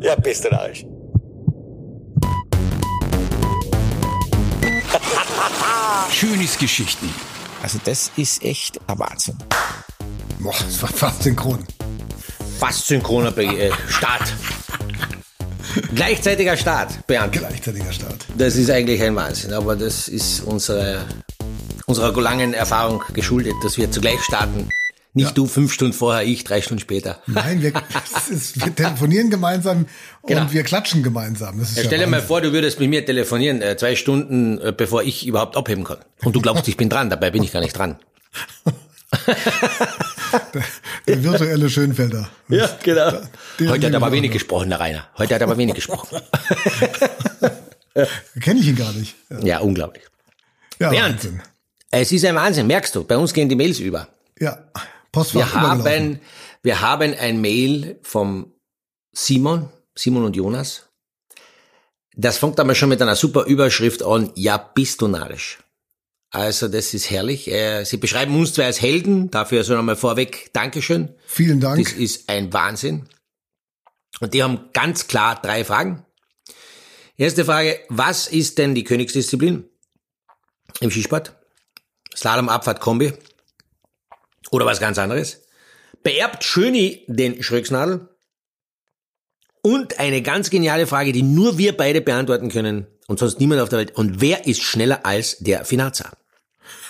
Ja, bist du Arsch. Schönes Geschichten. Also das ist echt ein Wahnsinn. Boah, das war fast synchron. Fast synchroner Be äh, Start. Gleichzeitiger Start, Bernd. Gleichzeitiger Start. Das ist eigentlich ein Wahnsinn, aber das ist unsere, unserer langen Erfahrung geschuldet, dass wir zugleich starten. Nicht Ja. du fünf Stunden vorher, ich drei Stunden später. Nein, wir, ist, wir telefonieren gemeinsam und Genau. wir klatschen gemeinsam. Ja, stell dir mal vor, du würdest mit mir telefonieren, äh, zwei Stunden, äh, bevor ich überhaupt abheben kann. Und du glaubst, ich bin dran, dabei bin ich gar nicht dran. Der virtuelle Schönfelder. Ja, genau. Den Heute hat er aber wenig gesprochen, der Rainer. Heute hat er aber wenig gesprochen. Kenne ich ihn gar nicht. Ja, Ja, unglaublich. ja Bernd. Wahnsinn. Es ist ein Wahnsinn, merkst du. Bei uns gehen die Mails über. Ja, Postfach Wir haben, wir haben ein Mail vom Simon, Simon und Jonas. Das fängt einmal schon mit einer super Überschrift an. Ja, bist du narrisch. Also, das ist herrlich. Sie beschreiben uns zwei als Helden. Dafür also nochmal vorweg Dankeschön. Vielen Dank. Das ist ein Wahnsinn. Und die haben ganz klar drei Fragen. Erste Frage, was ist denn die Königsdisziplin im Skisport? Slalom, Abfahrt, Kombi? Oder was ganz anderes? Beerbt Schöni den Schröcksnadel? Und eine ganz geniale Frage, die nur wir beide beantworten können und sonst niemand auf der Welt. Und wer ist schneller als der Finanza?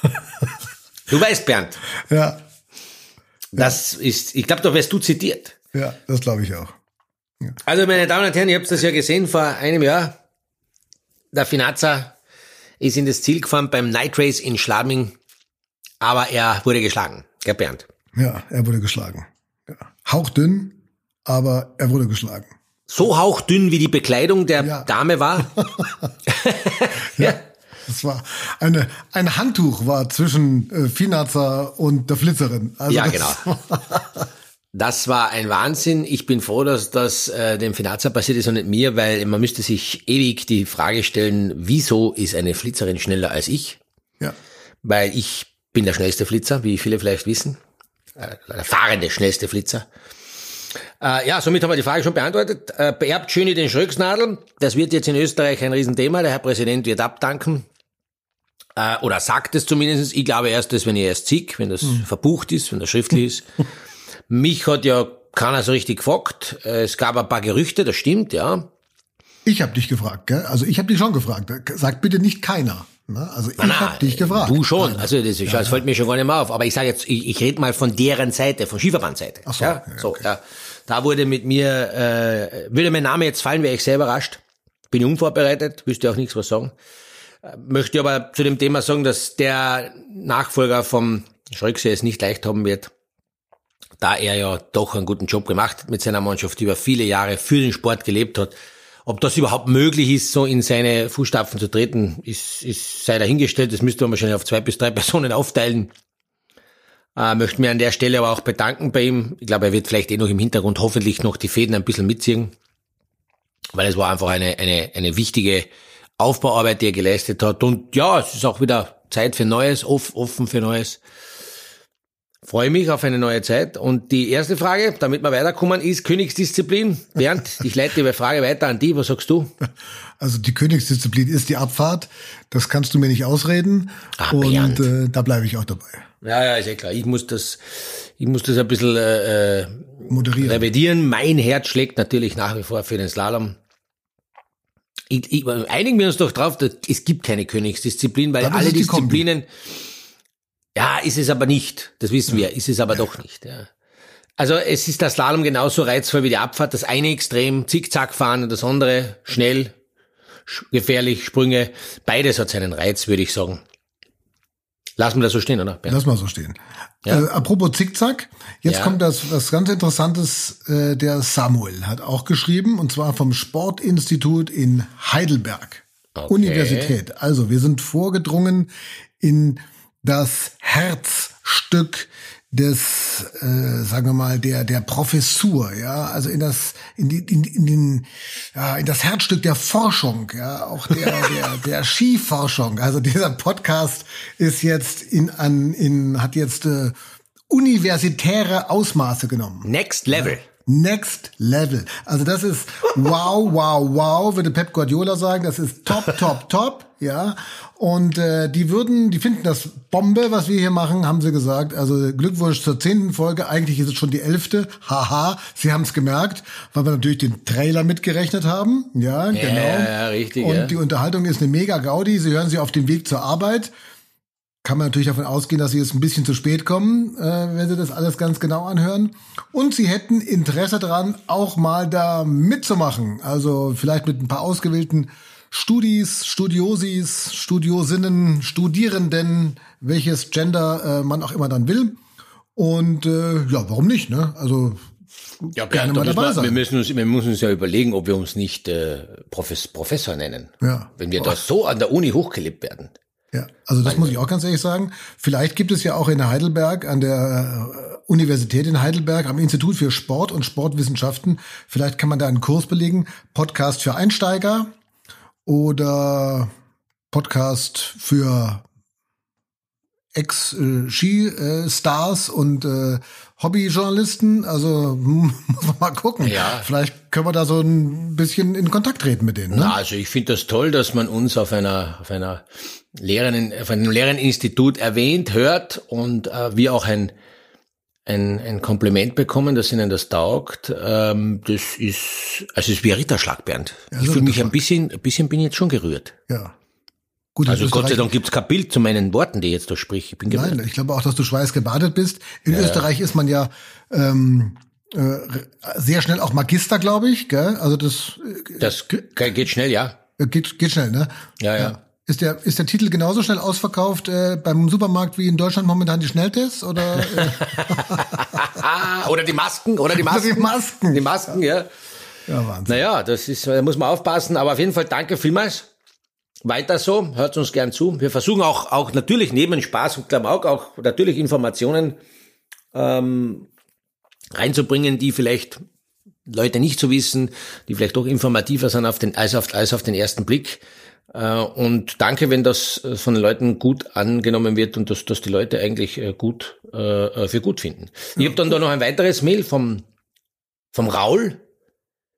du weißt, Bernd, Ja, das ist, ich glaube, da wirst du zitiert. ja, das glaube ich auch. Also, meine Damen und Herren, ihr habt das ja gesehen vor einem Jahr. Der Finazza ist in das Ziel gefahren beim Night Race in Schladming, aber er wurde geschlagen. Gell, Bernd? Ja, er wurde geschlagen. Ja. Hauchdünn, aber er wurde geschlagen. So hauchdünn wie die Bekleidung der Ja. Dame war. Ja. Das war eine, ein Handtuch war zwischen äh, Finazer und der Flitzerin. Also Ja, das genau. Das war ein Wahnsinn. Ich bin froh, dass das äh, dem Finazza passiert ist und nicht mir, weil man müsste sich ewig die Frage stellen, wieso ist eine Flitzerin schneller als ich? Ja. weil ich bin der schnellste Flitzer, wie viele vielleicht wissen. Äh, Der fahrende schnellste Flitzer. Äh, ja, somit haben wir die Frage schon beantwortet. Äh, beerbt Schöni den Schröcksnadel. Das wird jetzt in Österreich ein Riesenthema. Der Herr Präsident wird abdanken. Äh, oder sagt es zumindest. Ich glaube erst, das, wenn ich erst sieg, wenn das verbucht ist, wenn das schriftlich ist. Mich hat ja keiner so richtig gefragt. Es gab ein paar Gerüchte, das stimmt, ja. Ich habe dich gefragt, gell? Also ich habe dich schon gefragt. Sag bitte nicht keiner. Ne? Also ich habe dich gefragt. Du schon. Also das, ist, das fällt mir schon gar nicht mehr auf. Aber ich sage jetzt, ich, ich rede mal von deren Seite, von Skiverbandseite. Ach so, ja, ja, so ja. Da wurde mit mir, äh, würde mein Name jetzt fallen, wäre ich sehr überrascht. Bin unvorbereitet, wüsste auch nichts was sagen. Äh, Möchte aber zu dem Thema sagen, dass der Nachfolger vom Schröcksee es nicht leicht haben wird, da er ja doch einen guten Job gemacht hat mit seiner Mannschaft, die über viele Jahre für den Sport gelebt hat. Ob das überhaupt möglich ist, so in seine Fußstapfen zu treten, ist, ist sei dahingestellt. Das müsste man wahrscheinlich auf zwei bis drei Personen aufteilen. Äh, möchte mir an der Stelle aber auch bedanken bei ihm. Ich glaube, er wird vielleicht eh noch im Hintergrund hoffentlich noch die Fäden ein bisschen mitziehen, weil es war einfach eine, eine, eine wichtige Aufbauarbeit, die er geleistet hat. Und ja, es ist auch wieder Zeit für Neues, off, offen für Neues. Freue mich auf eine neue Zeit. Und die erste Frage, damit wir weiterkommen, ist Königsdisziplin. Bernd, ich leite die Frage weiter an die. Was sagst du? Also die Königsdisziplin ist die Abfahrt. Das kannst du mir nicht ausreden. Und Bernd. äh, da bleibe ich auch dabei. Ja, ja, ist ja klar. Ich muss das, ich muss das ein bisschen äh, äh, Moderieren. revidieren. Mein Herz schlägt natürlich nach wie vor für den Slalom. Ich, ich, einigen wir uns doch drauf, dass es gibt keine Königsdisziplin, weil alle die Kombi. Ja, ist es aber nicht. Das wissen wir, ist es aber doch nicht. Ja. Also es ist der Slalom genauso reizvoll wie die Abfahrt. Das eine Extrem, Zickzack fahren und das andere schnell, sch- gefährlich, Sprünge. Beides hat seinen Reiz, würde ich sagen. Lassen wir das so stehen, oder? Bernd? Lass mal so stehen. Ja. Äh, apropos Zickzack, jetzt Ja. kommt das was ganz Interessantes. Äh, der Samuel hat auch geschrieben, und zwar vom Sportinstitut in Heidelberg. Universität. Also wir sind vorgedrungen in das Herzstück des, äh, sagen wir mal, der der Professur, ja, also in das in die in, in den ja, in das Herzstück der Forschung, ja, auch der der der Skiforschung. Also dieser Podcast ist jetzt in an in hat jetzt äh, universitäre Ausmaße genommen. Next Level. Next Level. Also das ist wow, wow, wow, würde Pep Guardiola sagen. Das ist top, top, top. Ja. Und äh, die würden, die finden das Bombe, was wir hier machen, haben sie gesagt. Also Glückwunsch zur zehnten Folge. Eigentlich ist es schon die elfte. Haha, sie haben es gemerkt, weil wir natürlich den Trailer mitgerechnet haben. Ja, genau. Ja, richtig. Und ja. die Unterhaltung ist eine mega Gaudi. Sie hören sie auf dem Weg zur Arbeit kann man natürlich davon ausgehen, dass sie jetzt ein bisschen zu spät kommen, äh, wenn sie das alles ganz genau anhören. Und sie hätten Interesse daran, auch mal da mitzumachen. Also vielleicht mit ein paar ausgewählten Studis, Studiosis, Studiosinnen, Studierenden, welches Gender äh, man auch immer dann will. Und äh, ja, warum nicht? Ne? Also Ja, gerne mal dabei wir, sein. wir, müssen uns, wir müssen uns ja überlegen, ob wir uns nicht äh, Profes, Professor nennen. Ja. Wenn wir da so an der Uni hochgelebt werden. Ja, also das muss ich auch ganz ehrlich sagen. Vielleicht gibt es ja auch in Heidelberg, an der äh, Universität in Heidelberg, am Institut für Sport und Sportwissenschaften, vielleicht kann man da einen Kurs belegen. Podcast für Einsteiger oder Podcast für Ex-Ski-Stars und äh, Hobbyjournalisten. Also muss man mal gucken. Ja. Vielleicht können wir da so ein bisschen in Kontakt treten mit denen. Ne? Na, also ich finde das toll, dass man uns auf einer, auf einer Lehrerinnen, auf einem Lehrereninstitut erwähnt, hört und äh, wir auch ein, ein, ein Kompliment bekommen, dass ihnen das taugt. Ähm, das ist, also es ist wie ein Ritterschlag, Bernd. ich so fühle mich ein bisschen, ein bisschen bin ich jetzt schon gerührt. Ja. Gut, Also Gott sei Dank gibt's kein Bild zu meinen Worten, die ich jetzt da sprich. Ich bin gerührt. Nein, ich glaube auch, dass du schweißgebadet bist. In Österreich ist man ja ähm, äh, sehr schnell auch Magister, glaube ich. Gell? Also das Das ge- geht schnell, ja. äh, geht, geht schnell, ne? Ja, ja. Ist der, ist der Titel genauso schnell ausverkauft äh, beim Supermarkt wie in Deutschland momentan die Schnelltests? Oder äh, oder die Masken, oder die Masken. die Masken? Die Masken, ja. ja, Wahnsinn. Naja, das ist, da muss man aufpassen, aber auf jeden Fall danke vielmals. Weiter so, hört uns gern zu. Wir versuchen auch, auch natürlich neben Spaß und Klamauk auch natürlich Informationen ähm, reinzubringen, die vielleicht Leute nicht so wissen, die vielleicht doch informativer sind auf den, als, auf, als auf den ersten Blick. Äh, und danke, wenn das äh, von den Leuten gut angenommen wird und dass, dass die Leute eigentlich äh, gut äh, für gut finden. Ich habe dann da noch ein weiteres Mail vom, vom Raul.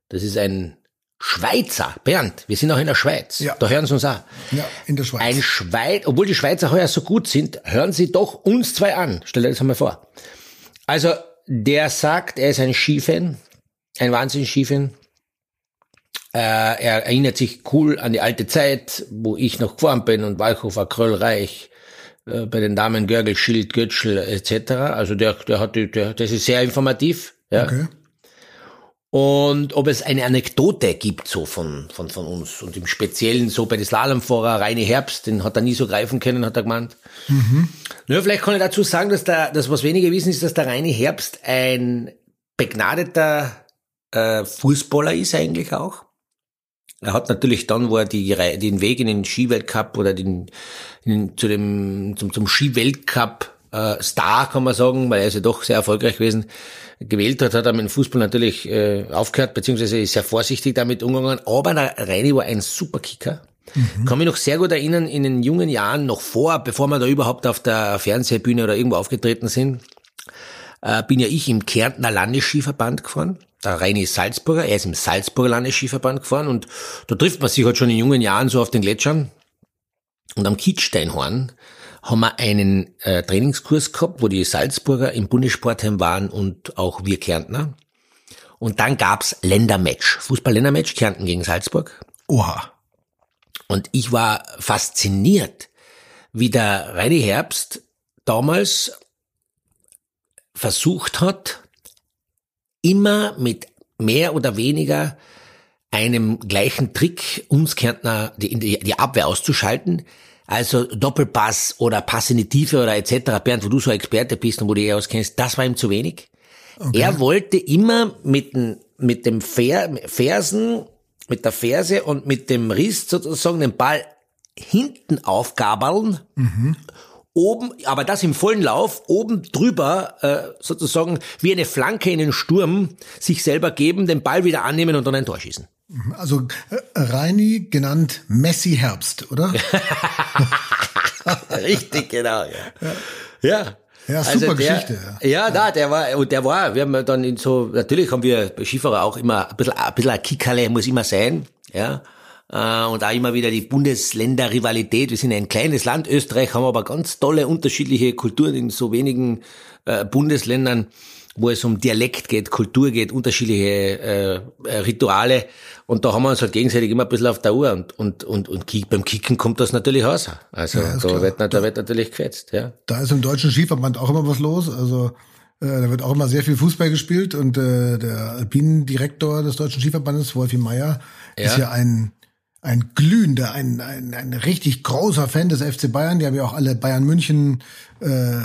Das ist ein Schweizer. Bernd, wir sind auch in der Schweiz. Ja. Da hören sie uns auch. Ja, in der Schweiz. Ein Schweiz, obwohl die Schweizer heuer so gut sind, hören sie doch uns zwei an. Stell dir das einmal vor. Also, der sagt, er ist ein Skifan, ein Wahnsinns-Skifan. Äh, er erinnert sich cool an die alte Zeit, wo ich noch gefahren bin und Walchhofer, Kröllreich, äh, bei den Damen Görgel, Schild, Götschel etc. Also der, der hat, der, das ist sehr informativ. Ja. Okay. Und ob es eine Anekdote gibt so von, von, von uns und im Speziellen so bei den Slalomfahrer Reine Herbst, den hat er nie so greifen können, hat er gemeint. Nur vielleicht kann ich dazu sagen, dass der, das was wenige wissen, ist, dass der Reine Herbst ein begnadeter äh, Fußballer ist eigentlich auch. Er hat natürlich dann, wo er die, den Weg in den Skiweltcup oder den, in, zu dem, zum, zum Skiweltcup äh, Star, kann man sagen, weil er ist ja doch sehr erfolgreich gewesen, gewählt hat, hat er mit dem Fußball natürlich äh, aufgehört, beziehungsweise ist sehr vorsichtig damit umgegangen. Aber der Reini war ein super Kicker. Kann mich noch sehr gut erinnern, in den jungen Jahren, noch vor, bevor wir da überhaupt auf der Fernsehbühne oder irgendwo aufgetreten sind, äh, bin ja ich im Kärntner Landesskiverband gefahren. Der Reini ist Salzburger, er ist im Salzburger Landesskiverband gefahren und da trifft man sich halt schon in jungen Jahren so auf den Gletschern. Und am Kitzsteinhorn haben wir einen äh, Trainingskurs gehabt, wo die Salzburger im Bundessportheim waren und auch wir Kärntner. Und dann gab's Ländermatch, Fußball-Ländermatch, Kärnten gegen Salzburg. Oha. Und ich war fasziniert, wie der Reini Herbst damals versucht hat, immer mit mehr oder weniger einem gleichen Trick uns Kärntner die, die, die Abwehr auszuschalten. Also Doppelpass oder Pass in die Tiefe oder etc. Bernd, wo du so Experte bist und wo du dich auskennst, das war ihm zu wenig. Er wollte immer mit dem, mit dem Fer, Fersen, mit der Ferse und mit dem Riss sozusagen den Ball hinten aufgabeln, oben, aber das im vollen Lauf, oben drüber äh, sozusagen wie eine Flanke in den Sturm sich selber geben, den Ball wieder annehmen und dann ein Tor schießen. Also äh, Reini genannt Messi Herbst, oder? Richtig, genau, ja. Ja. Ja, super also der, Geschichte. Ja, ja da, der war, und der war, wir haben dann in so, natürlich haben wir bei Skifahrer auch immer ein bisschen, ein bisschen ein Kickerle muss immer sein, ja. Äh, und auch immer wieder die Bundesländer-Rivalität. Wir sind ein kleines Land, Österreich, haben aber ganz tolle unterschiedliche Kulturen in so wenigen äh, Bundesländern, wo es um Dialekt geht, Kultur geht, unterschiedliche äh, äh Rituale. Und da haben wir uns halt gegenseitig immer ein bisschen auf der Uhr. Und, und, und, und beim Kicken kommt das natürlich raus. Also ja, da, wird, da wird natürlich gefetzt. Ja. Da ist im deutschen Skiverband auch immer was los. Also äh, da wird auch immer sehr viel Fußball gespielt. Und äh, der Alpinendirektor des deutschen Skiverbandes, Wolfi Meyer, ja. ist ja ein ein glühender, ein, ein, ein richtig großer Fan des FC Bayern. Die haben ja auch alle Bayern München äh,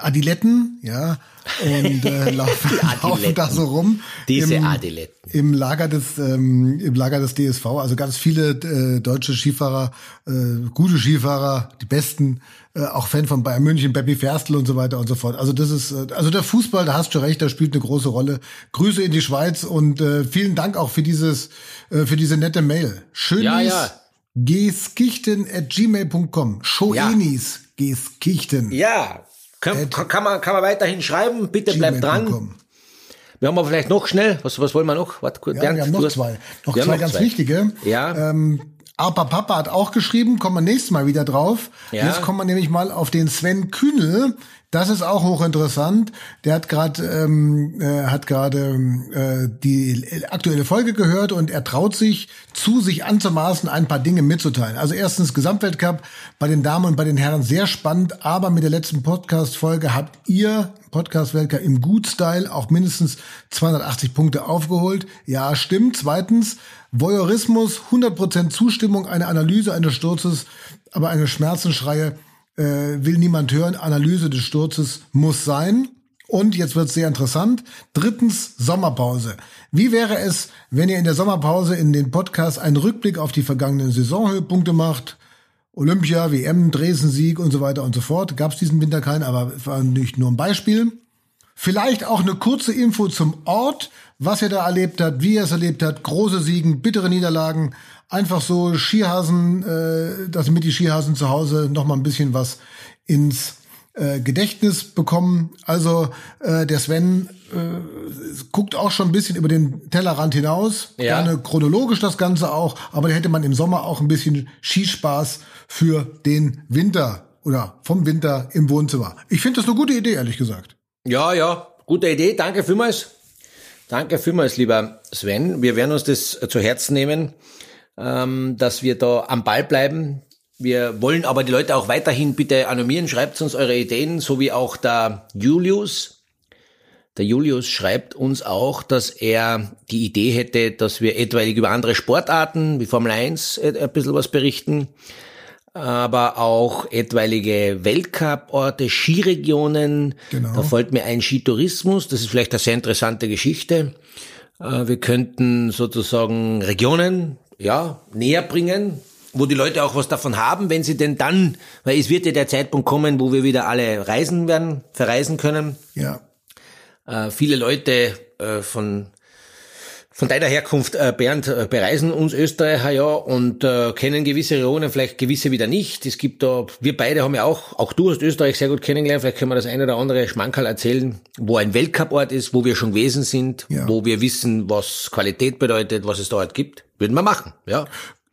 Adiletten, ja, und äh, laufen, laufen da so rum. Diese im, Adiletten. Im Lager des ähm, im Lager des DSV. Also ganz viele äh, deutsche Skifahrer, äh, gute Skifahrer, die besten, äh, auch Fan von Bayern München, Beppi Ferstl und so weiter und so fort. Also das ist, äh, also der Fußball, da hast du recht, da spielt eine große Rolle. Grüße in die Schweiz und äh, vielen Dank auch für dieses, äh, für diese nette Mail. Schönes ja, ja. geskichten at gmail.com. Schoenis ja. Geskichten. Ja, kann, kann, man, kann man weiterhin schreiben. Bitte bleibt dran. Wir haben aber vielleicht noch schnell, was, was wollen wir noch? Warte, ja, Bernd, wir haben noch zwei. Noch zwei noch ganz zwei. wichtige. Ja. Ähm, Arpa Papa hat auch geschrieben, kommen wir nächstes Mal wieder drauf. Ja. Jetzt kommen wir nämlich mal auf den Sven Kühnel. Das ist auch hochinteressant. Der hat gerade ähm, äh, hat gerade äh, die aktuelle Folge gehört und er traut sich zu, sich anzumaßen, ein paar Dinge mitzuteilen. Also erstens Gesamtweltcup bei den Damen und bei den Herren sehr spannend, aber mit der letzten Podcast-Folge habt ihr Podcast-Weltcup im Good-Style auch mindestens 280 Punkte aufgeholt. Ja, stimmt. Zweitens, Voyeurismus, 100% Zustimmung, eine Analyse eines Sturzes, aber eine Schmerzenschreie äh, will niemand hören. Analyse des Sturzes muss sein. Und jetzt wird es sehr interessant. Drittens, Sommerpause. Wie wäre es, wenn ihr in der Sommerpause in den Podcast einen Rückblick auf die vergangenen Saisonhöhepunkte macht? Olympia, WM, Dresden-Sieg und so weiter und so fort. Gab es diesen Winter keinen, aber war nicht nur ein Beispiel. Vielleicht auch eine kurze Info zum Ort, was er da erlebt hat, wie er es erlebt hat, große Siegen, bittere Niederlagen, einfach so Skihasen, äh, dass mit die Skihasen zu Hause noch mal ein bisschen was ins äh, Gedächtnis bekommen. Also äh, der Sven äh, guckt auch schon ein bisschen über den Tellerrand hinaus. Ja. Gerne chronologisch das Ganze auch, aber da hätte man im Sommer auch ein bisschen Skispaß für den Winter oder vom Winter im Wohnzimmer. Ich finde das eine gute Idee, ehrlich gesagt. Ja, ja, gute Idee. Danke vielmals. Danke vielmals, lieber Sven. Wir werden uns das zu Herzen nehmen, ähm, dass wir da am Ball bleiben. Wir wollen aber die Leute auch weiterhin bitte animieren. Schreibt uns eure Ideen, so wie auch der Julius. Der Julius schreibt uns auch, dass er die Idee hätte, dass wir etwaig über andere Sportarten wie Formel 1 ein bisschen was berichten aber auch etwaige Weltcup-Orte, Skiregionen. Genau. Da folgt mir ein Skitourismus. Das ist vielleicht eine sehr interessante Geschichte. Äh, wir könnten sozusagen Regionen, ja, näher bringen, wo die Leute auch was davon haben, wenn sie denn dann, weil es wird ja der Zeitpunkt kommen, wo wir wieder alle reisen werden, verreisen können. Ja. Äh, viele Leute äh, von von deiner Herkunft, äh, Bernd, äh, bereisen uns Österreicher ja und äh, kennen gewisse Regionen, vielleicht gewisse wieder nicht. Es gibt da, wir beide haben ja auch, auch du hast Österreich sehr gut kennengelernt, vielleicht können wir das eine oder andere Schmankerl erzählen, wo ein Weltcuport ist, wo wir schon gewesen sind, ja. wo wir wissen, was Qualität bedeutet, was es dort gibt. Würden wir machen, ja.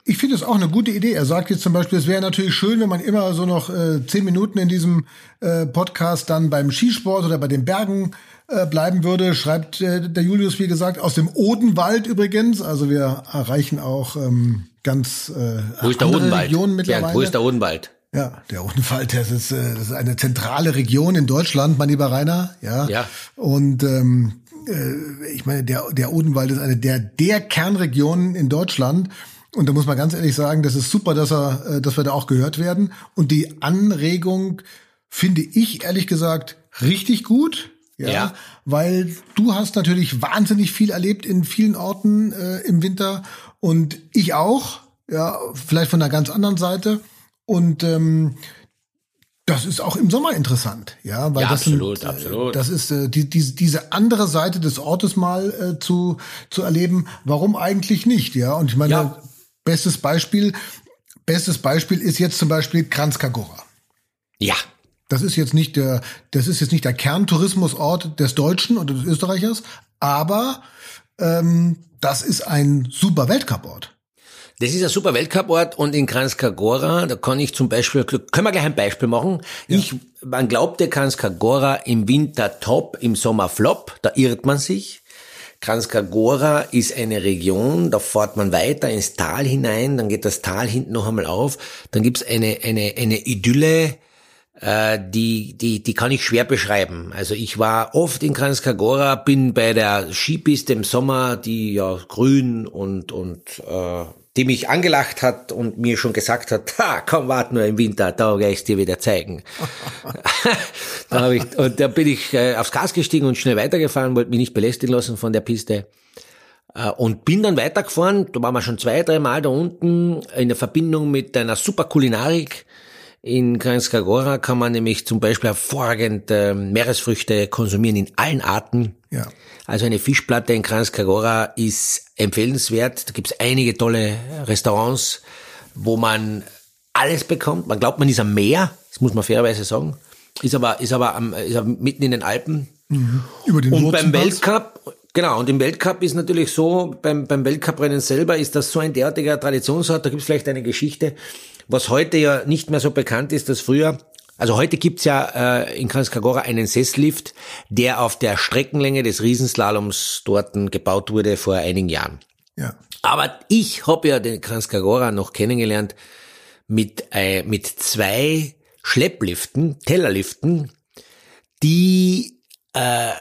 Ich finde es auch eine gute Idee. Er sagt jetzt zum Beispiel, es wäre natürlich schön, wenn man immer so noch äh, zehn Minuten in diesem äh, Podcast dann beim Skisport oder bei den Bergen äh, bleiben würde, schreibt äh, der Julius, wie gesagt, aus dem Odenwald übrigens. Also wir erreichen auch ähm, ganz äh, wo ist der Odenwald? Regionen mittlerweile. Bernd, wo ist der Odenwald? Ja, der Odenwald, das ist, äh, das ist eine zentrale Region in Deutschland, mein lieber Rainer. Ja. ja. Und ähm, äh, ich meine, der, der Odenwald ist eine der, der Kernregionen in Deutschland. Und da muss man ganz ehrlich sagen, das ist super, dass er, äh, dass wir da auch gehört werden. Und die Anregung finde ich ehrlich gesagt richtig gut. Ja, ja, weil du hast natürlich wahnsinnig viel erlebt in vielen Orten äh, im Winter und ich auch, ja, vielleicht von einer ganz anderen Seite und ähm, das ist auch im Sommer interessant, ja, weil ja, das absolut, sind, äh, absolut. das ist äh, die, die, diese andere Seite des Ortes mal äh, zu zu erleben. Warum eigentlich nicht, ja? Und ich meine, ja. bestes Beispiel, bestes Beispiel ist jetzt zum Beispiel Kranzkagora. Ja, Das ist jetzt nicht der, das ist jetzt nicht der Kerntourismusort des Deutschen oder des Österreichers, aber ähm, das ist ein super Weltcuport. Das ist ein super Weltcuport und in Kranjska da kann ich zum Beispiel, können wir gleich ein Beispiel machen. Ja. Ich, man glaubte Kranjska im Winter top, im Sommer flop, da irrt man sich. Kranjska ist eine Region, da fährt man weiter ins Tal hinein, dann geht das Tal hinten noch einmal auf, dann gibt's eine, eine, eine Idylle, äh, die, die, die kann ich schwer beschreiben. Also ich war oft in Kranjska bin bei der Skipiste im Sommer, die ja grün und, und äh, die mich angelacht hat und mir schon gesagt hat, ha, komm, wart nur im Winter, da werde ich dir wieder zeigen. da hab ich, und da bin ich äh, aufs Gas gestiegen und schnell weitergefahren, wollte mich nicht belästigen lassen von der Piste. Äh, und bin dann weitergefahren, da waren wir schon zwei, drei Mal da unten in der Verbindung mit einer super Kulinarik. In Kranjska kann man nämlich zum Beispiel hervorragend äh, Meeresfrüchte konsumieren in allen Arten. Ja. Also eine Fischplatte in Kranjska ist empfehlenswert. Da gibt es einige tolle Restaurants, wo man alles bekommt. Man glaubt, man ist am Meer, das muss man fairerweise sagen. Ist aber, ist aber, am, ist aber mitten in den Alpen. Mhm. Über den Und beim Weltcup, genau, und im Weltcup ist natürlich so, beim, beim Weltcuprennen selber ist das so ein derartiger Traditionsort, da gibt es vielleicht eine Geschichte, was heute ja nicht mehr so bekannt ist, dass früher also heute gibt's ja äh, in Kranjskagora einen Sesslift, der auf der Streckenlänge des Riesenslaloms dort gebaut wurde vor einigen Jahren. Ja. Aber ich habe ja den Kranjskagora noch kennengelernt mit, äh, mit zwei Schleppliften, Tellerliften, die äh,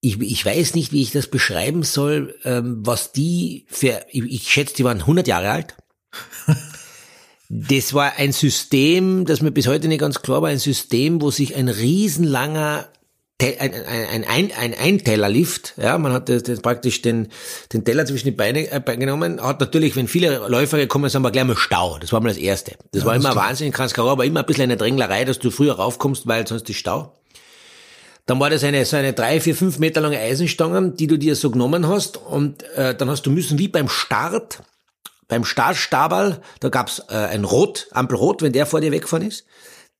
ich, ich weiß nicht, wie ich das beschreiben soll, ähm, was die für, ich, ich schätze, die waren 100 Jahre alt. Das war ein System, das mir bis heute nicht ganz klar war, ein System, wo sich ein riesenlanger ein, ein, ein, ein Eintellerlift, ja, man hat das, das praktisch den, den Teller zwischen die Beine äh, genommen, hat natürlich, wenn viele Läufer gekommen sind, war gleich mal Stau, das war mal das Erste. Das ja, war immer Wahnsinn in Kranskaro, aber immer ein bisschen eine Dränglerei, dass du früher raufkommst, weil sonst ist Stau. Dann war das eine, so eine drei, vier, fünf Meter lange Eisenstange, die du dir so genommen hast und äh, dann hast du müssen wie beim Start beim Startstaberl, da gab's äh, ein Rot, Ampel Rot, wenn der vor dir weggefahren ist.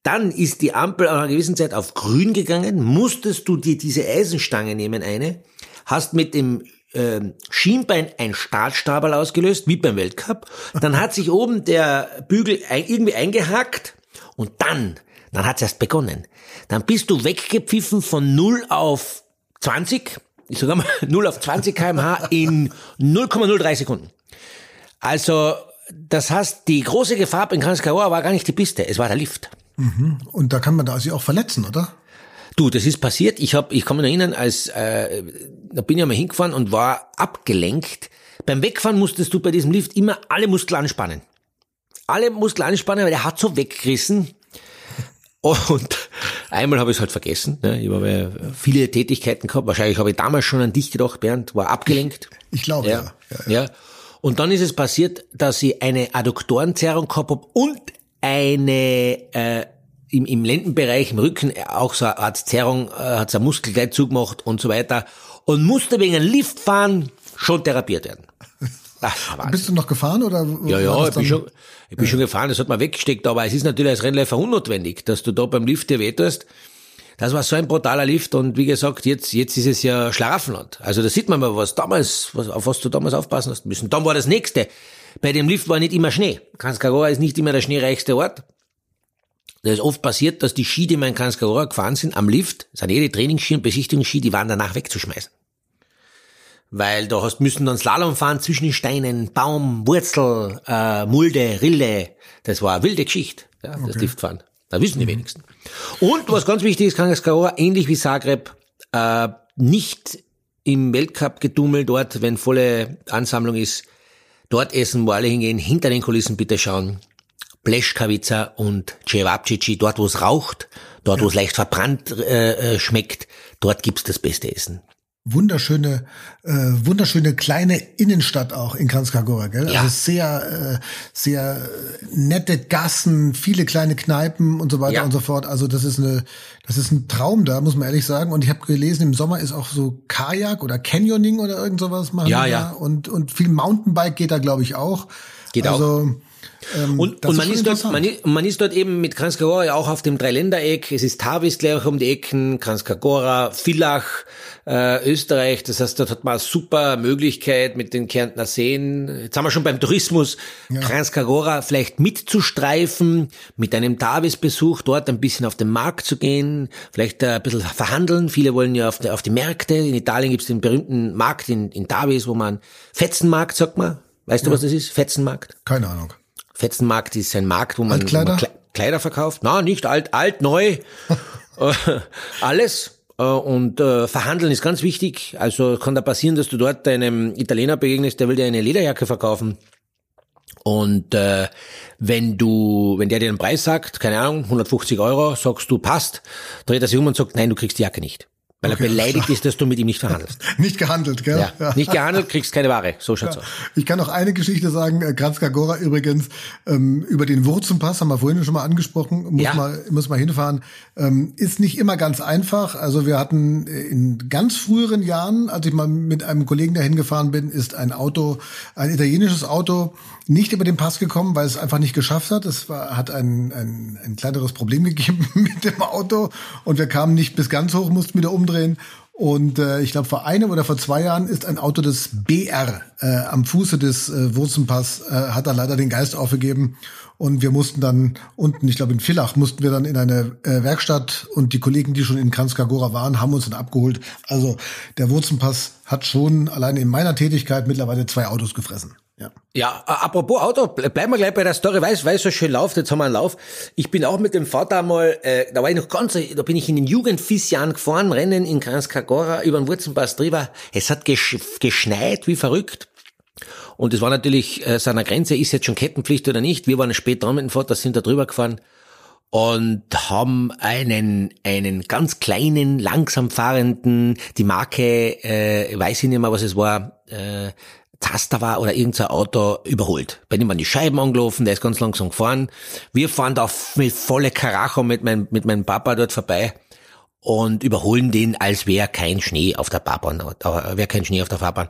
Dann ist die Ampel an einer gewissen Zeit auf grün gegangen, musstest du dir diese Eisenstange nehmen, eine, hast mit dem äh, Schienbein ein Startstabel ausgelöst, wie beim Weltcup. Dann hat sich oben der Bügel ein, irgendwie eingehackt und dann, dann hat's erst begonnen. Dann bist du weggepfiffen von 0 auf 20, ich sage mal 0 auf 20 kmh in 0,03 Sekunden. Also, das heißt, die große Gefahr in Kranjskaua war gar nicht die Piste, es war der Lift. Mhm. Und da kann man da sich auch verletzen, oder? Du, das ist passiert. Ich hab, ich kann mich erinnern, als äh, da bin ich einmal hingefahren und war abgelenkt. Beim Wegfahren musstest du bei diesem Lift immer alle Muskeln anspannen. Alle Muskeln anspannen, weil der hat so weggerissen. Und einmal habe ich es halt vergessen. Ne? Ich habe ja viele Tätigkeiten gehabt. Wahrscheinlich habe ich damals schon an dich gedacht, Bernd, war abgelenkt. Ich, glaube, ja. Ja, ja. ja. Und dann ist es passiert, dass ich eine Adduktorenzerrung gehabt habe und eine äh, im, im Lendenbereich, im Rücken auch so eine Art Zerrung, äh, hat so ein Muskel gleich zugemacht und so weiter und musste wegen einem Lift fahren schon therapiert werden. Ach, Bist du noch gefahren oder? Ja, ja, ich bin, schon, ich bin ja. schon gefahren, das hat man weggesteckt, aber es ist natürlich als Rennläufer unnotwendig, dass du da beim Lift dir wehtust. Das war so ein brutaler Lift und wie gesagt, jetzt, jetzt ist es ja Schlaraffenland. Also da sieht man mal, was damals, was, auf was du damals aufpassen hast müssen. Dann war das nächste. Bei dem Lift war nicht immer Schnee. Kranskagora ist nicht immer der schneereichste Ort. Da ist oft passiert, dass die Ski, die wir in Kranskagora gefahren sind, am Lift, sind jede Trainingsski und Besichtigungsski, die waren danach wegzuschmeißen. Weil da hast müssen dann Slalom fahren zwischen den Steinen, Baum, Wurzel, äh, Mulde, Rille. Das war eine wilde Geschichte, ja, das okay. Liftfahren. Da wissen die wenigsten. Und was ganz wichtig ist, Kranjska ähnlich wie Zagreb, äh, nicht im Weltcup gedummelt dort, wenn volle Ansammlung ist. Dort essen, wo alle hingehen, hinter den Kulissen bitte schauen. Pleškavica und Cevapcici, dort wo es raucht, dort ja. wo es leicht verbrannt äh, äh, schmeckt, dort gibt's das beste Essen wunderschöne, äh, wunderschöne kleine Innenstadt auch in Kranjskagora, gell? Ja. Also sehr, äh, sehr nette Gassen, viele kleine Kneipen und so weiter ja. und so fort. Also das ist eine, Das ist ein Traum da, muss man ehrlich sagen. Und ich habe gelesen, im Sommer ist auch so Kajak oder Canyoning oder irgend sowas machen. Ja, ja. Und, und viel Mountainbike geht da, glaube ich, auch. Geht auch. Ähm, Und, und man, ist dort, man, man ist dort eben mit Kranskagora ja auch auf dem Dreiländereck. Es ist Tavis gleich um die Ecken, Kranskagora, Villach, äh, Österreich. Das heißt, dort hat man eine super Möglichkeit mit den Kärntner Seen. Jetzt haben wir schon beim Tourismus Kranskagora vielleicht mitzustreifen, mit einem Tavis-Besuch dort ein bisschen auf den Markt zu gehen, vielleicht äh, ein bisschen verhandeln. Viele wollen ja auf die, auf die Märkte. In Italien gibt es den berühmten Markt in, in Tavis, wo man Fetzenmarkt, sagt man. Weißt du, was das ist? Fetzenmarkt? Keine Ahnung. Fetzenmarkt ist ein Markt, wo man, wo Altkleider? man Kle- Kleider verkauft. Na, nicht alt, alt, neu. Äh, Alles. Äh, Und äh, verhandeln ist ganz wichtig. Also kann da passieren, dass du dort einem Italiener begegnest, der will dir eine Lederjacke verkaufen. Und äh, wenn du, wenn der dir einen Preis sagt, keine Ahnung, 150 Euro, sagst du passt, dreht er sich um und sagt, nein, du kriegst die Jacke nicht. Weil Okay, er beleidigt ist, dass du mit ihm nicht verhandelst. Nicht gehandelt, gell? Ja. Nicht gehandelt, kriegst keine Ware. So schaut's aus. Ich kann noch eine Geschichte sagen. Äh, Kranjska Gora übrigens ähm, über den Wurzenpass haben wir vorhin schon mal angesprochen. Muss Ja. mal muss mal hinfahren. Ähm, ist nicht immer ganz einfach. Also wir hatten äh, in ganz früheren Jahren, als ich mal mit einem Kollegen dahin gefahren bin, ist ein Auto, ein italienisches Auto, nicht über den Pass gekommen, weil es einfach nicht geschafft hat. Es war, hat ein, ein, ein kleineres Problem gegeben mit dem Auto und wir kamen nicht bis ganz hoch, mussten wieder umdrehen. Und äh, ich glaube, vor einem oder vor zwei Jahren ist ein Auto des BR äh, am Fuße des äh, Wurzenpass, äh, hat da leider den Geist aufgegeben. Und wir mussten dann unten, ich glaube in Villach, mussten wir dann in eine äh, Werkstatt und die Kollegen, die schon in Kranskagora waren, haben uns dann abgeholt. Also der Wurzenpass hat schon allein in meiner Tätigkeit mittlerweile zwei Autos gefressen. Ja. Ja, apropos Auto, ble- bleiben wir gleich bei der Story, weil es weil es so schön läuft, jetzt haben wir einen Lauf. Ich bin auch mit dem Vater mal, äh, da war ich noch ganz, da bin ich in den Jugendfissjahren gefahren, Rennen in Kranskagora über den Wurzenpass drüber. Es hat gesch geschneit wie verrückt. Und es war natürlich äh, seiner Grenze, ist jetzt schon Kettenpflicht oder nicht. Wir waren spät dran mit dem Vater, sind da drüber gefahren und haben einen einen ganz kleinen, langsam fahrenden, die Marke, äh, weiß ich nicht mehr, was es war, äh, Taster war oder irgendein Auto überholt. Bei dem waren die Scheiben angelaufen, der ist ganz langsam gefahren. Wir fahren da mit volle Karacho mit meinem, mit meinem Papa dort vorbei und überholen den, als wäre kein Schnee auf der Fahrbahn, äh, wäre kein Schnee auf der Fahrbahn.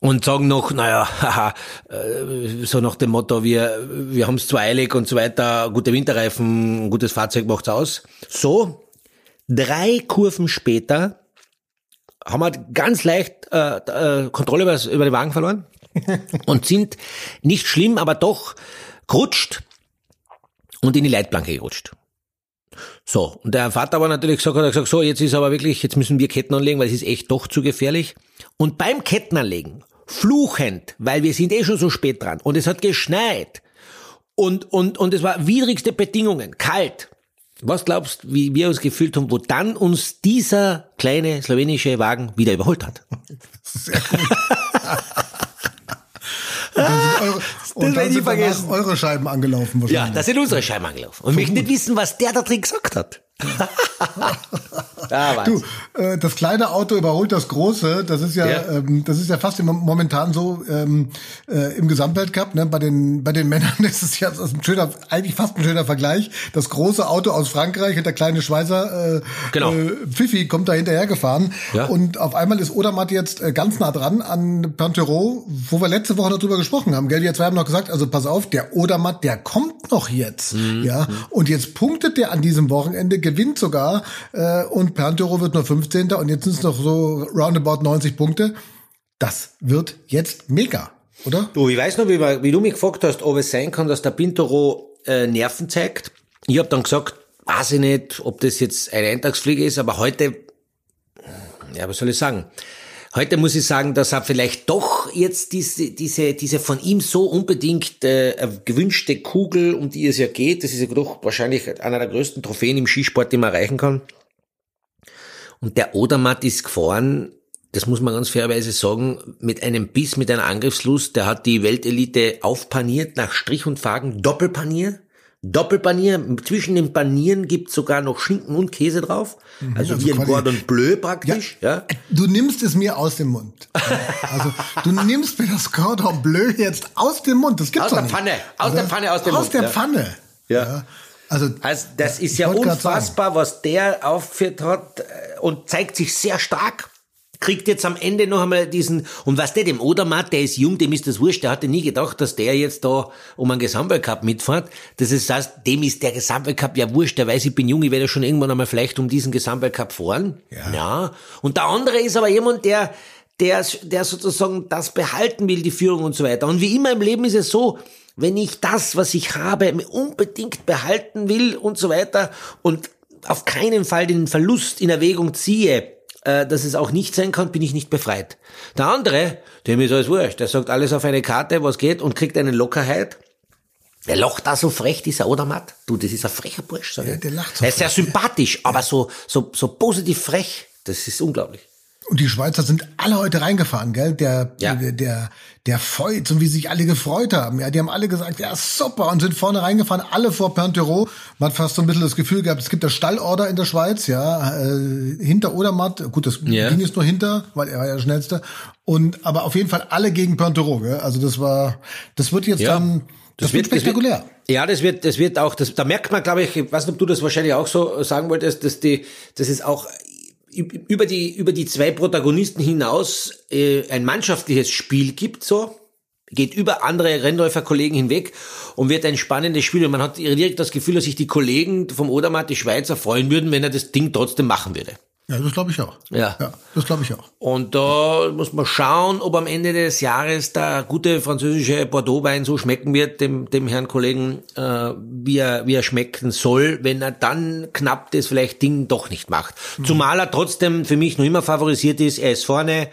Und sagen noch, naja, haha, äh, so nach dem Motto, wir, wir haben es zu eilig und so weiter, gute Winterreifen, gutes Fahrzeug macht's aus. So, drei Kurven später haben wir ganz leicht äh, äh, Kontrolle über, über den Wagen verloren und sind nicht schlimm, aber doch gerutscht und in die Leitplanke gerutscht. So, und der Vater war natürlich gesagt, hat gesagt, so, jetzt ist aber wirklich, jetzt müssen wir Ketten anlegen, weil es ist echt doch zu gefährlich. Und beim Kettenanlegen, fluchend, weil wir sind eh schon so spät dran und es hat geschneit und, und, und es war widrigste Bedingungen, kalt. Was glaubst, wie wir uns gefühlt haben, wo dann uns dieser kleine slowenische Wagen wieder überholt hat? Sehr gut. und dann sind eure, und dann sind eure Scheiben angelaufen wahrscheinlich. Ja, da sind unsere Scheiben angelaufen. Und ich möchte nicht wissen, was der da drin gesagt hat. ah, Du, äh, das kleine Auto überholt das große. Das ist ja, Ja. Ähm, das ist ja fast im, momentan so ähm, äh, im Gesamtweltcup. Ne? Bei den bei den Männern ist es ja das ist ein schöner, eigentlich fast ein schöner Vergleich. Das große Auto aus Frankreich und der kleine Schweizer äh, Genau. äh, Pfiffi kommt da hinterher gefahren. Ja. Und auf einmal ist Odermatt jetzt äh, ganz nah dran an Pantereau, wo wir letzte Woche noch drüber gesprochen haben. Gell? Wir zwei haben noch gesagt, also pass auf, der Odermatt, der kommt noch jetzt. Mhm. Ja. Und jetzt punktet der an diesem Wochenende, gewinnt sogar äh, und Pantero wird nur 15. und jetzt sind es noch so roundabout 90 Punkte. Das wird jetzt mega, oder? Du, ich weiß noch, wie, wie du mich gefragt hast, ob es sein kann, dass der Pintoro äh, Nerven zeigt. Ich habe dann gesagt, weiß ich nicht, ob das jetzt eine Eintagsfliege ist, aber heute, ja, was soll ich sagen? Heute muss ich sagen, dass er vielleicht doch jetzt diese, diese, diese von ihm so unbedingt äh, gewünschte Kugel, um die es ja geht, das ist ja doch wahrscheinlich einer der größten Trophäen im Skisport, die man erreichen kann. Und der Odermatt ist gefahren, das muss man ganz fairerweise sagen, mit einem Biss, mit einer Angriffslust, der hat die Weltelite aufpaniert, nach Strich und Faden, Doppelpanier. Doppelpanier, zwischen den Panieren gibt's sogar noch Schinken und Käse drauf. Also, also wie ein Gordon Bleu praktisch. Ja. Du nimmst es mir aus dem Mund. Also du nimmst mir das Cordon Bleu jetzt aus dem Mund. Das gibt's Aus doch der nicht. Pfanne. Aus der Pfanne, aus dem Aus Mund, der ja. Pfanne. Ja. Also, Also das ist ja unfassbar, was der aufgeführt hat äh, und zeigt sich sehr stark. Kriegt jetzt am Ende noch einmal diesen, und was der, dem Odermatt, der ist jung, dem ist das wurscht, der hatte nie gedacht, dass der jetzt da um einen Gesamtweltcup mitfährt. Das ist, heißt, dem ist der Gesamtweltcup ja wurscht, der weiß, ich bin jung, ich werde schon irgendwann einmal vielleicht um diesen Gesamtweltcup fahren. Ja. ja. Und der andere ist aber jemand, der, der, der sozusagen das behalten will, die Führung und so weiter. Und wie immer im Leben ist es so, wenn ich das, was ich habe, unbedingt behalten will und so weiter und auf keinen Fall den Verlust in Erwägung ziehe, äh, dass es auch nicht sein kann, bin ich nicht befreit. Der andere, dem ist alles wurscht, der sagt alles auf eine Karte, was geht und kriegt eine Lockerheit. Der lacht da so frech, dieser Odermatt. Du, das ist ein frecher Bursch, sag ich. Ja, der lacht so Er ist sehr frech, sympathisch, aber so, so, so positiv frech. Das ist unglaublich. Und die Schweizer sind alle heute reingefahren, gell? Der, Ja. der, der, der Feuz und wie sich alle gefreut haben. Ja, die haben alle gesagt, ja, super, und sind vorne reingefahren, alle vor Pintero. Man hat fast so ein bisschen das Gefühl gehabt, es gibt das Stallorder in der Schweiz, ja, äh, hinter Odermatt. Gut, das Ja. ging jetzt nur hinter, weil er war ja der schnellste. Und, aber auf jeden Fall alle gegen Pintero, gell? Also das war, das wird jetzt Ja. dann, das, wird spektakulär. ja, das wird, das wird auch, das, da merkt man, glaube ich, ich weiß nicht, ob du das wahrscheinlich auch so sagen wolltest, dass die, das ist auch über die, über die zwei Protagonisten hinaus äh, ein mannschaftliches Spiel gibt, so. Geht über andere Rennläuferkollegen hinweg und wird ein spannendes Spiel. Und man hat direkt das Gefühl, dass sich die Kollegen vom Odermatt, die Schweizer, freuen würden, wenn er das Ding trotzdem machen würde. Ja, das glaube ich auch. Ja. Ja, das glaube ich auch. Und da muss man schauen, ob am Ende des Jahres der gute französische Bordeaux-Wein so schmecken wird, dem, dem Herrn Kollegen, äh, wie, er, wie er schmecken soll, wenn er dann knapp das vielleicht Ding doch nicht macht. Zumal er trotzdem für mich noch immer favorisiert ist. Er ist vorne,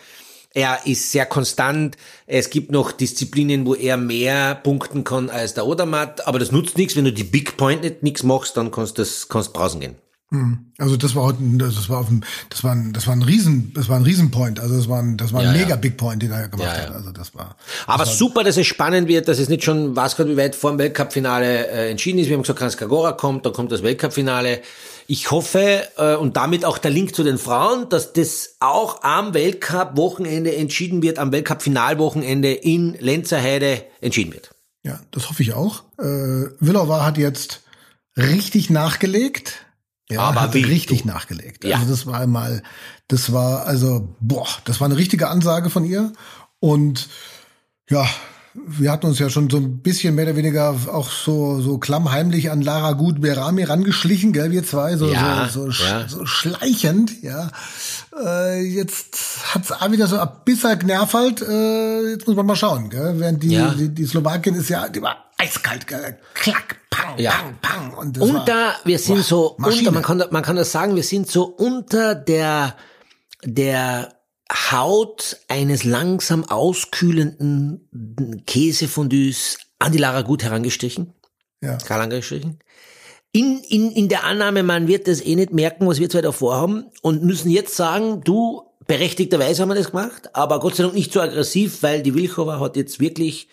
er ist sehr konstant. Es gibt noch Disziplinen, wo er mehr punkten kann als der Odermatt, aber das nutzt nichts. Wenn du die Big Point nicht nichts machst, dann kannst du das, kannst brausen gehen. Also das war heute, ein- das war auf dem, das war ein, das war ein Riesen, das war ein Riesenpoint. Also das war ein, das war ein Ja, mega ja. Big Point, den er gemacht Ja, hat. Also das war. Aber super, dass es spannend wird, dass es nicht schon, was gerade wie weit vor dem Weltcup-Finale äh, entschieden ist. Wir haben gesagt, Kranskagora kommt, dann kommt das Weltcup-Finale. Ich hoffe, äh, und damit auch der Link zu den Frauen, dass das auch am Weltcup-Wochenende entschieden wird, am Weltcup-Finalwochenende in Lenzerheide entschieden wird. Ja, das hoffe ich auch. Äh, Willauer hat jetzt richtig nachgelegt. Ja, Aber hat richtig du. nachgelegt. Ja. Also das war einmal, das war also, boah, das war eine richtige Ansage von ihr. Und ja, wir hatten uns ja schon so ein bisschen mehr oder weniger auch so, so klammheimlich an Lara Gut Berami rangeschlichen, gell, wir zwei, so, Ja, so, so, ja. so schleichend, ja. Äh, jetzt hat's auch wieder so ein bisschen genervt, äh, jetzt muss man mal schauen, gell, während die, Ja. die, die Slowakin ist ja, die war eiskalt, klack, pang, Ja. pang, pang. Und Unter, wir sind boah, so Maschine. unter, man kann, man kann das sagen, wir sind so unter der, der Haut eines langsam auskühlenden Käsefondues an die Lara gut herangestrichen. ja. Karl angestrichen. In, in, in der Annahme, man wird das eh nicht merken, was wir zwei da vorhaben und müssen jetzt sagen, du, berechtigterweise haben wir das gemacht, aber Gott sei Dank nicht so aggressiv, weil die Wilchova hat jetzt wirklich,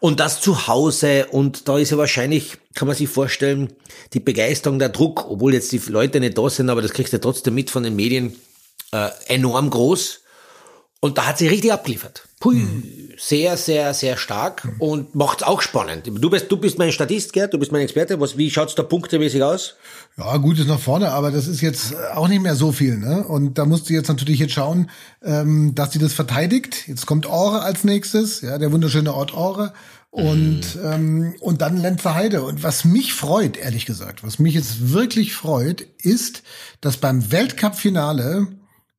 und das zu Hause, und da ist ja wahrscheinlich, kann man sich vorstellen, die Begeisterung, der Druck, obwohl jetzt die Leute nicht da sind, aber das kriegst du trotzdem mit von den Medien, äh, enorm groß. Und da hat sie richtig abgeliefert. Pui, sehr, sehr, sehr stark und macht's auch spannend. Du bist, du bist mein Statist, Gerd, du bist mein Experte. Was, wie schaut's da punktemäßig aus? Ja, gut ist nach vorne, aber das ist jetzt auch nicht mehr so viel, ne? Und da musst du jetzt natürlich jetzt schauen, ähm, dass sie das verteidigt. Jetzt kommt Ore als nächstes, ja, der wunderschöne Ort Ore. Und, ähm, und dann Lenzer Heide. Und was mich freut, ehrlich gesagt, was mich jetzt wirklich freut, ist, dass beim Weltcup-Finale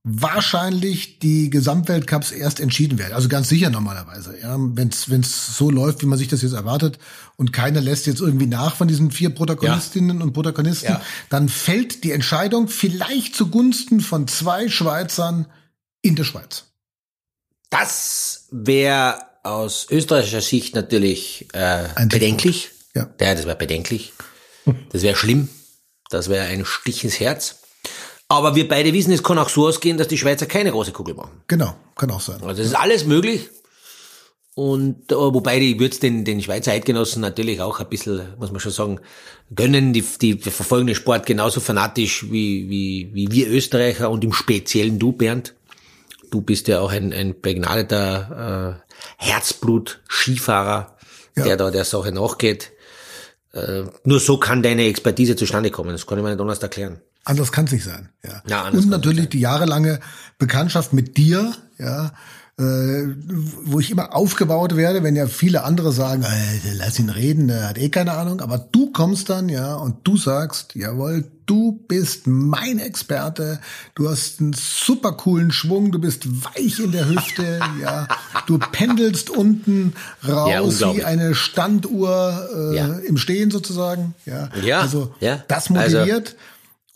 wahrscheinlich die Gesamtweltcups erst entschieden werden. Also ganz sicher normalerweise. Ja, wenn es so läuft, wie man sich das jetzt erwartet und keiner lässt jetzt irgendwie nach von diesen vier Protagonistinnen und Protagonisten, Ja. dann fällt die Entscheidung vielleicht zugunsten von zwei Schweizern in der Schweiz. Das wäre aus österreichischer Sicht natürlich äh, bedenklich. Ja. ja, das wäre bedenklich. Das wäre schlimm. Das wäre ein Stich ins Herz. Aber wir beide wissen, es kann auch so ausgehen, dass die Schweizer keine große Kugel machen. Genau, kann auch sein. Also es ist alles möglich. Und äh, wobei ich würde den, den Schweizer Eidgenossen natürlich auch ein bisschen, muss man schon sagen, gönnen. Die, die verfolgen den Sport genauso fanatisch wie, wie, wie wir Österreicher und im Speziellen du, Bernd. Du bist ja auch ein, ein begnadeter äh, Herzblut-Skifahrer, Ja. der da der Sache nachgeht. äh, nur so kann deine Expertise zustande kommen. Das kann ich mir nicht anders erklären. Anders kann es nicht sein, ja. Ja, Und natürlich die jahrelange Bekanntschaft mit dir, ja, äh, wo ich immer aufgebaut werde, wenn ja viele andere sagen, äh, lass ihn reden, der hat eh keine Ahnung, aber du kommst dann, ja, und du sagst, jawohl, du bist mein Experte, du hast einen super coolen Schwung, du bist weich in der Hüfte, ja, du pendelst unten Ja, raus unglaublich. wie eine Standuhr äh, Ja. im Stehen sozusagen, ja. Ja, also ja. das Also- motiviert.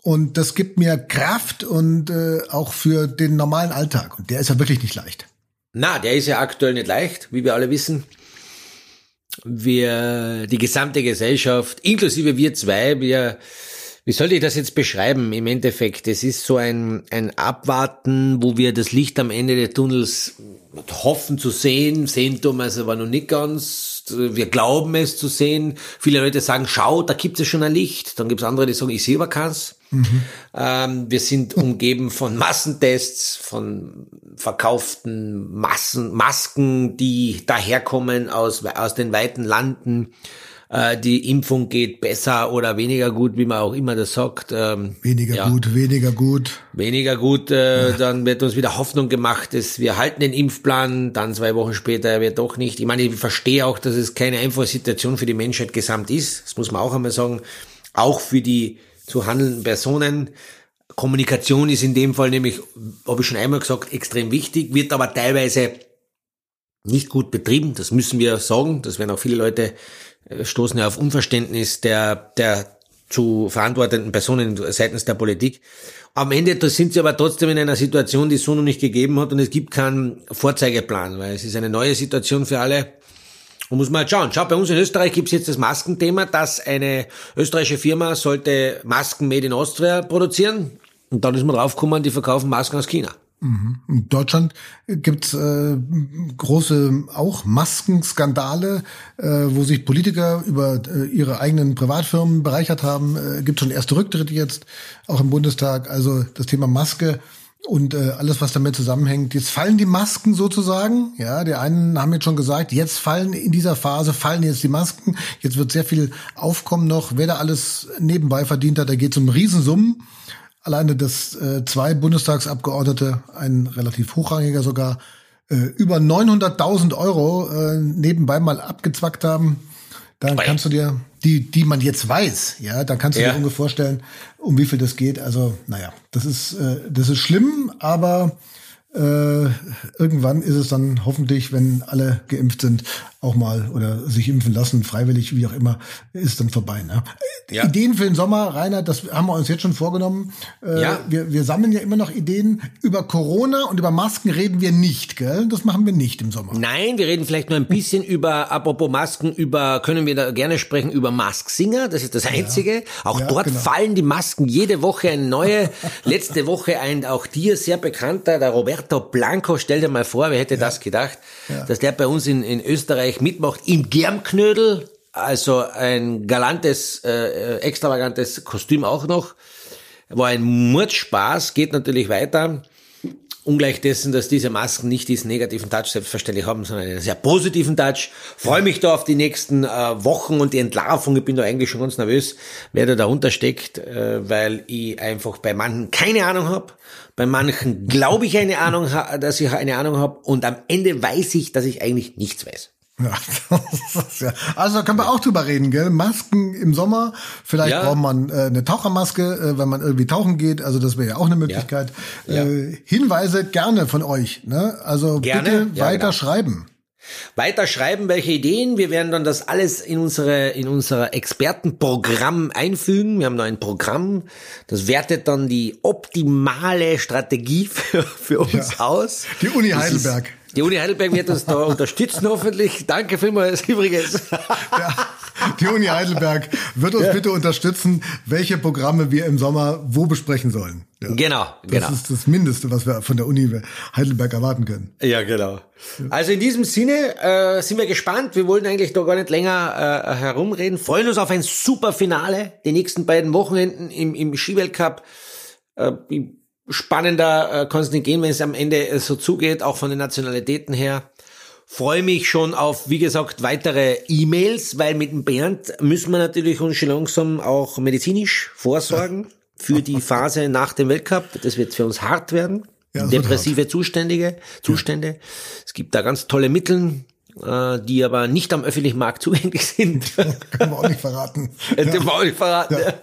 Und das gibt mir Kraft und äh, auch für den normalen Alltag. Und der ist ja wirklich nicht leicht. Na, der ist ja aktuell nicht leicht, wie wir alle wissen. Wir, die gesamte Gesellschaft, inklusive wir zwei, wir, wie soll ich das jetzt beschreiben im Endeffekt? Es ist so ein, ein Abwarten, wo wir das Licht am Ende des Tunnels hoffen zu sehen, wir es aber noch nicht ganz. Wir glauben es zu sehen. Viele Leute sagen, schau, da gibt es schon ein Licht. Dann gibt es andere, die sagen, ich sehe aber keins. Ähm, wir sind umgeben von Massentests, von verkauften Massen, Masken, die daherkommen aus, aus den weiten Landen. Äh, die Impfung geht besser oder weniger gut, wie man auch immer das sagt. Ähm, Weniger ja, gut, weniger gut. Weniger gut, äh, dann wird uns wieder Hoffnung gemacht, dass wir halten den Impfplan, dann zwei Wochen später er wird doch nicht. Ich meine, ich verstehe auch, dass es keine einfache Situation für die Menschheit gesamt ist. Das muss man auch einmal sagen. Auch für die zu handelnden Personen. Kommunikation ist in dem Fall nämlich, habe ich schon einmal gesagt, extrem wichtig, wird aber teilweise nicht gut betrieben. Das müssen wir sagen. Das werden auch viele Leute äh, stoßen ja auf Unverständnis der, der zu verantwortenden Personen seitens der Politik. Am Ende da sind sie aber trotzdem in einer Situation, die es so noch nicht gegeben hat und es gibt keinen Vorzeigeplan, weil es ist eine neue Situation für alle. Und muss man halt schauen. Schau, bei uns in Österreich gibt es jetzt das Maskenthema, dass eine österreichische Firma sollte Masken made in Austria produzieren. Und dann ist man draufgekommen, die verkaufen Masken aus China. In Deutschland gibt's äh, große auch Maskenskandale, äh, wo sich Politiker über äh, ihre eigenen Privatfirmen bereichert haben. Äh, gibt schon erste Rücktritte jetzt auch im Bundestag. Also das Thema Maske und äh, alles, was damit zusammenhängt. Jetzt fallen die Masken sozusagen. Ja, die einen haben jetzt schon gesagt, jetzt fallen in dieser Phase fallen jetzt die Masken. Jetzt wird sehr viel Aufkommen noch. Wer da alles nebenbei verdient hat, da geht es um Riesensummen. Alleine, dass äh, zwei Bundestagsabgeordnete, ein relativ hochrangiger sogar, äh, über 900.000 Euro äh, nebenbei mal abgezwackt haben. Dann kannst du dir, die, die man jetzt weiß, ja, dann kannst du Ja. dir ungefähr vorstellen, um wie viel das geht. Also, naja, das ist, äh, das ist schlimm, aber äh, irgendwann ist es dann hoffentlich, wenn alle geimpft sind, auch mal oder sich impfen lassen, freiwillig, wie auch immer, ist dann vorbei. Ne? Ja. Ideen für den Sommer, Rainer, das haben wir uns jetzt schon vorgenommen. Äh, Ja. wir, wir sammeln ja immer noch Ideen. Über Corona und über Masken reden wir nicht, gell? Das machen wir nicht im Sommer. Nein, wir reden vielleicht nur ein bisschen über, apropos Masken, über, können wir da gerne sprechen, über Mask Singer. Das ist das Einzige. Auch Ja, dort genau. fallen die Masken jede Woche eine neue. Letzte Woche ein auch dir sehr bekannter, der Roberto Blanco. Stell dir mal vor, wer hätte das gedacht, dass der bei uns in, in Österreich mitmacht im Germknödel. Also ein galantes, äh, extravagantes Kostüm auch noch. War ein Mordspaß, geht natürlich weiter. Ungleich dessen, dass diese Masken nicht diesen negativen Touch selbstverständlich haben, sondern einen sehr positiven Touch. Freue mich da auf die nächsten äh, Wochen und die Entlarvung. Ich bin da eigentlich schon ganz nervös, wer da dahinter steckt, äh, weil ich einfach bei manchen keine Ahnung habe. Bei manchen glaube ich eine Ahnung, dass ich eine Ahnung habe und am Ende weiß ich, dass ich eigentlich nichts weiß. Ja, das ist ja, also da können wir auch drüber reden, gell? Masken im Sommer. Vielleicht Ja. braucht man äh, eine Tauchermaske, äh, wenn man irgendwie tauchen geht. Also das wäre ja auch eine Möglichkeit. Ja. Äh, Hinweise gerne von euch. Ne? Also Gerne. bitte Ja, weiter genau. schreiben. Weiter schreiben, welche Ideen. Wir werden dann das alles in unsere, in unser Expertenprogramm einfügen. Wir haben noch ein Programm, das wertet dann die optimale Strategie für, für uns aus. Die Uni Heidelberg. Die Uni Heidelberg wird uns da unterstützen, hoffentlich. Danke vielmals übrigens. Ja, die Uni Heidelberg wird uns bitte unterstützen, welche Programme wir im Sommer wo besprechen sollen. Ja. Genau, Das genau. ist das Mindeste, was wir von der Uni Heidelberg erwarten können. Ja, genau. Also in diesem Sinne äh, sind wir gespannt. Wir wollen eigentlich da gar nicht länger äh, herumreden. Freuen uns auf ein super Finale. Die nächsten beiden Wochenenden im, im Skiweltcup. Äh, spannender äh, kann es nicht gehen, wenn es am Ende äh, so zugeht, auch von den Nationalitäten her. freue mich schon auf, wie gesagt, weitere E-Mails, weil mit dem Bernd müssen wir natürlich uns schon langsam auch medizinisch vorsorgen für die Phase nach dem Weltcup. Das wird für uns hart werden. Ja, Depressive Zustände, Zustände. Es gibt da ganz tolle Mittel, äh, die aber nicht am öffentlichen Markt zugänglich sind. Können wir auch nicht verraten. Das dürfen wir auch nicht verraten. Ja.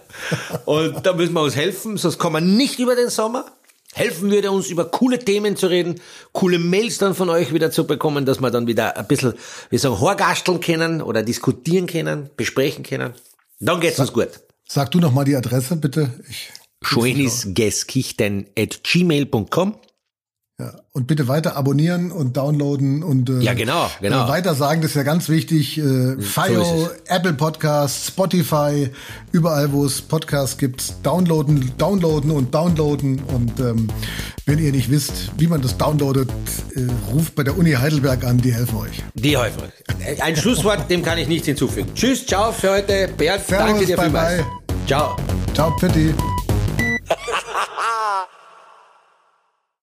Und da müssen wir uns helfen, sonst kommen wir nicht über den Sommer. Helfen würde uns über coole Themen zu reden, coole Mails dann von euch wieder zu bekommen, dass wir dann wieder ein bisschen, wir sagen, horgasteln können oder diskutieren können, besprechen können. Dann geht's uns gut. Sag du noch mal die Adresse, bitte. Ich schoenisgeskichten at gmail.com ja, und bitte weiter abonnieren und downloaden und äh, ja genau, genau. Äh, weiter sagen, das ist ja ganz wichtig. Äh, FIO, so Apple Podcasts, Spotify, überall wo es Podcasts gibt, downloaden, downloaden und downloaden. Und ähm, wenn ihr nicht wisst, wie man das downloadet, äh, ruft bei der Uni Heidelberg an, die helfen euch. Die helfen euch. Ein Schlusswort, dem kann ich nichts hinzufügen. Tschüss, ciao für heute. Bert, Servus, danke dir bye vielmals. Bye. Ciao. Ciao, Pitti.